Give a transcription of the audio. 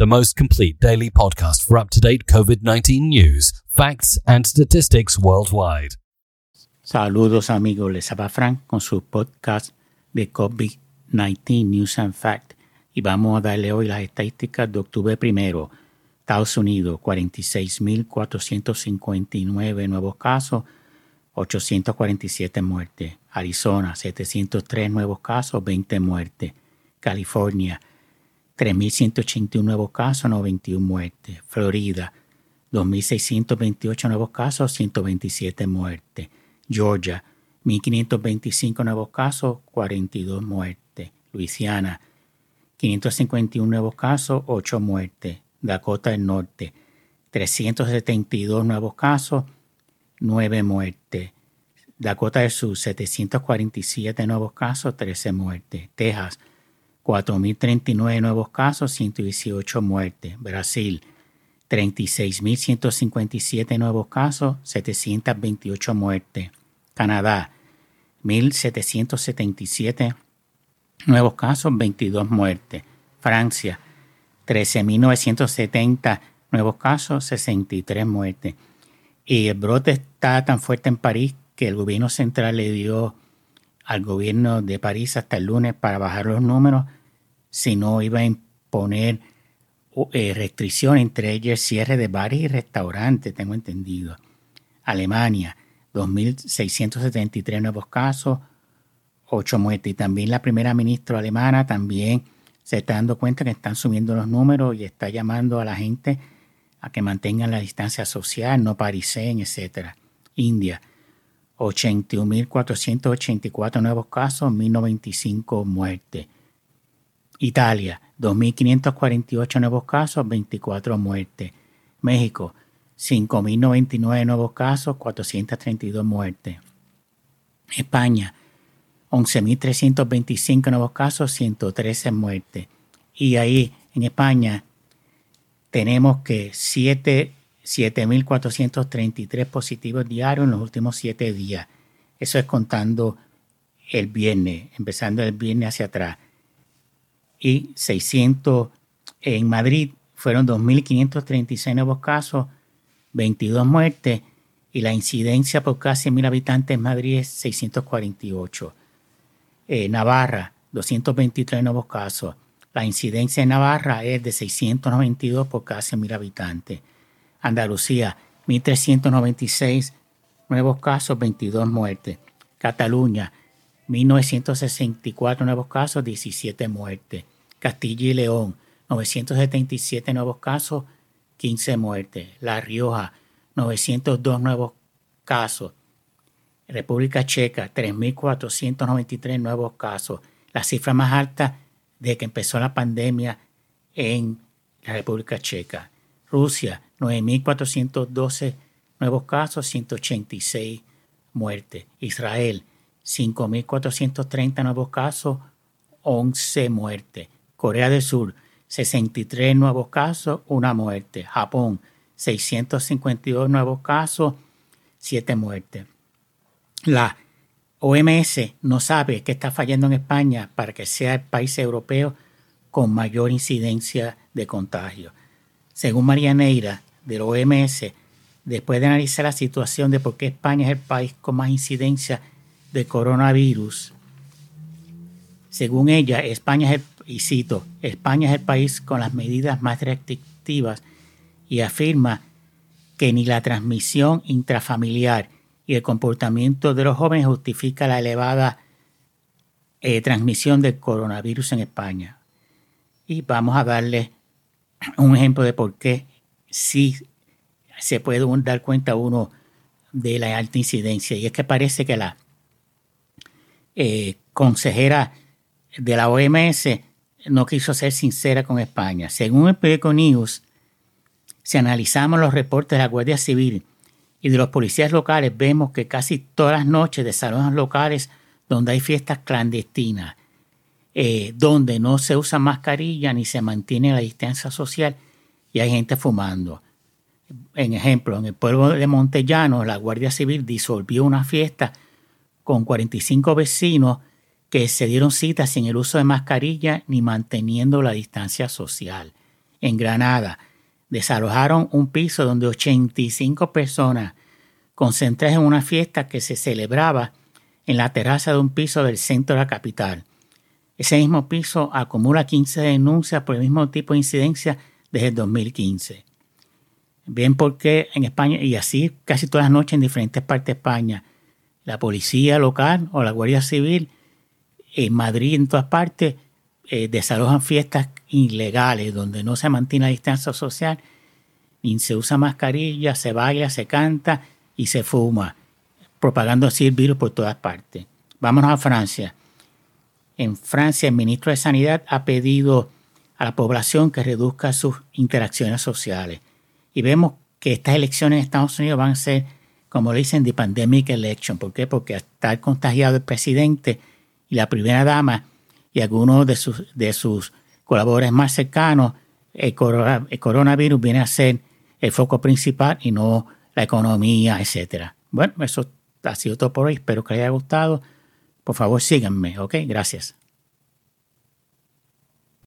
the most complete daily podcast for up to date COVID 19 news, facts, and statistics worldwide. Saludos amigos, les habla Frank con su podcast de COVID-19 News and Fact y vamos a darle hoy las estadísticas de octubre primero. Estados Unidos, 46.459 nuevos casos, 847 muertes. Arizona, 703 nuevos casos, 20 muertes. California, 3.181 nuevos casos, 91 muertes. Florida, 2.628 nuevos casos, 127 muertes. Georgia, 1.525 nuevos casos, 42 muertes. Luisiana, 551 nuevos casos, 8 muertes. Dakota del Norte, 372 nuevos casos, 9 muertes. Dakota del Sur, 747 nuevos casos, 13 muertes. Texas, 4.039 nuevos casos, 118 muertes. Brasil, 36.157 nuevos casos, 728 muertes. Canadá, 1.777 nuevos casos, 22 muertes. Francia, 13.970 nuevos casos, 63 muertes. Y el brote está tan fuerte en París que el gobierno central le dio al gobierno de París hasta el lunes para bajar los números si no iba a imponer eh, restricciones, entre ellas cierre de bares y restaurantes, tengo entendido. Alemania, 2.673 nuevos casos, 8 muertes. Y también la primera ministra alemana también se está dando cuenta que están subiendo los números y está llamando a la gente a que mantengan la distancia social, no parisen, etc. India, 81.484 nuevos casos, 1.095 muertes. Italia, 2.548 nuevos casos, 24 muertes. México, 5.099 nuevos casos, 432 muertes. España, 11.325 nuevos casos, 113 muertes. Y ahí en España tenemos que 7.433 positivos diarios en los últimos 7 días. Eso es contando el viernes, empezando el viernes hacia atrás y 600 en Madrid fueron 2.536 nuevos casos, 22 muertes y la incidencia por casi mil habitantes en Madrid es 648. Eh, Navarra, 223 nuevos casos. La incidencia en Navarra es de 692 por casi mil habitantes. Andalucía, 1.396 nuevos casos, 22 muertes. Cataluña, 1964 nuevos casos, 17 muertes. Castilla y León, 977 nuevos casos, 15 muertes. La Rioja, 902 nuevos casos. República Checa, 3.493 nuevos casos. La cifra más alta de que empezó la pandemia en la República Checa. Rusia, 9.412 nuevos casos, 186 muertes. Israel, 5.430 nuevos casos, 11 muertes. Corea del Sur, 63 nuevos casos, una muerte. Japón, 652 nuevos casos, 7 muertes. La OMS no sabe qué está fallando en España para que sea el país europeo con mayor incidencia de contagio. Según María Neira, del OMS, después de analizar la situación de por qué España es el país con más incidencia de coronavirus, según ella, España es el, y cito, España es el país con las medidas más restrictivas y afirma que ni la transmisión intrafamiliar y el comportamiento de los jóvenes justifica la elevada eh, transmisión del coronavirus en España. Y vamos a darle un ejemplo de por qué sí se puede dar cuenta uno de la alta incidencia. Y es que parece que la eh, consejera de la OMS no quiso ser sincera con España. Según el periódico News, si analizamos los reportes de la Guardia Civil y de los policías locales, vemos que casi todas las noches de salones locales donde hay fiestas clandestinas, eh, donde no se usa mascarilla ni se mantiene la distancia social y hay gente fumando. En ejemplo, en el pueblo de Montellano, la Guardia Civil disolvió una fiesta con 45 vecinos que se dieron cita sin el uso de mascarilla ni manteniendo la distancia social. en Granada. Desalojaron un piso donde 85 personas concentradas en una fiesta que se celebraba en la terraza de un piso del centro de la capital. Ese mismo piso acumula 15 denuncias por el mismo tipo de incidencia desde el 2015. Ven por qué en España, y así casi todas las noches en diferentes partes de España, la policía local o la Guardia Civil en Madrid, en todas partes, eh, desalojan fiestas ilegales donde no se mantiene la distancia social, ni se usa mascarilla, se baila, se canta y se fuma, propagando así el virus por todas partes. Vámonos a Francia. En Francia, el ministro de Sanidad ha pedido a la población que reduzca sus interacciones sociales. Y vemos que estas elecciones en Estados Unidos van a ser, como dicen, de pandemic election. ¿Por qué? Porque está contagiado el presidente y la primera dama y algunos de sus, de sus colaboradores más cercanos, el, coronavirus viene a ser el foco principal y no la economía, etcétera. Bueno, eso ha sido todo por hoy. Espero que les haya gustado. Por favor, síganme, ¿ok? Gracias.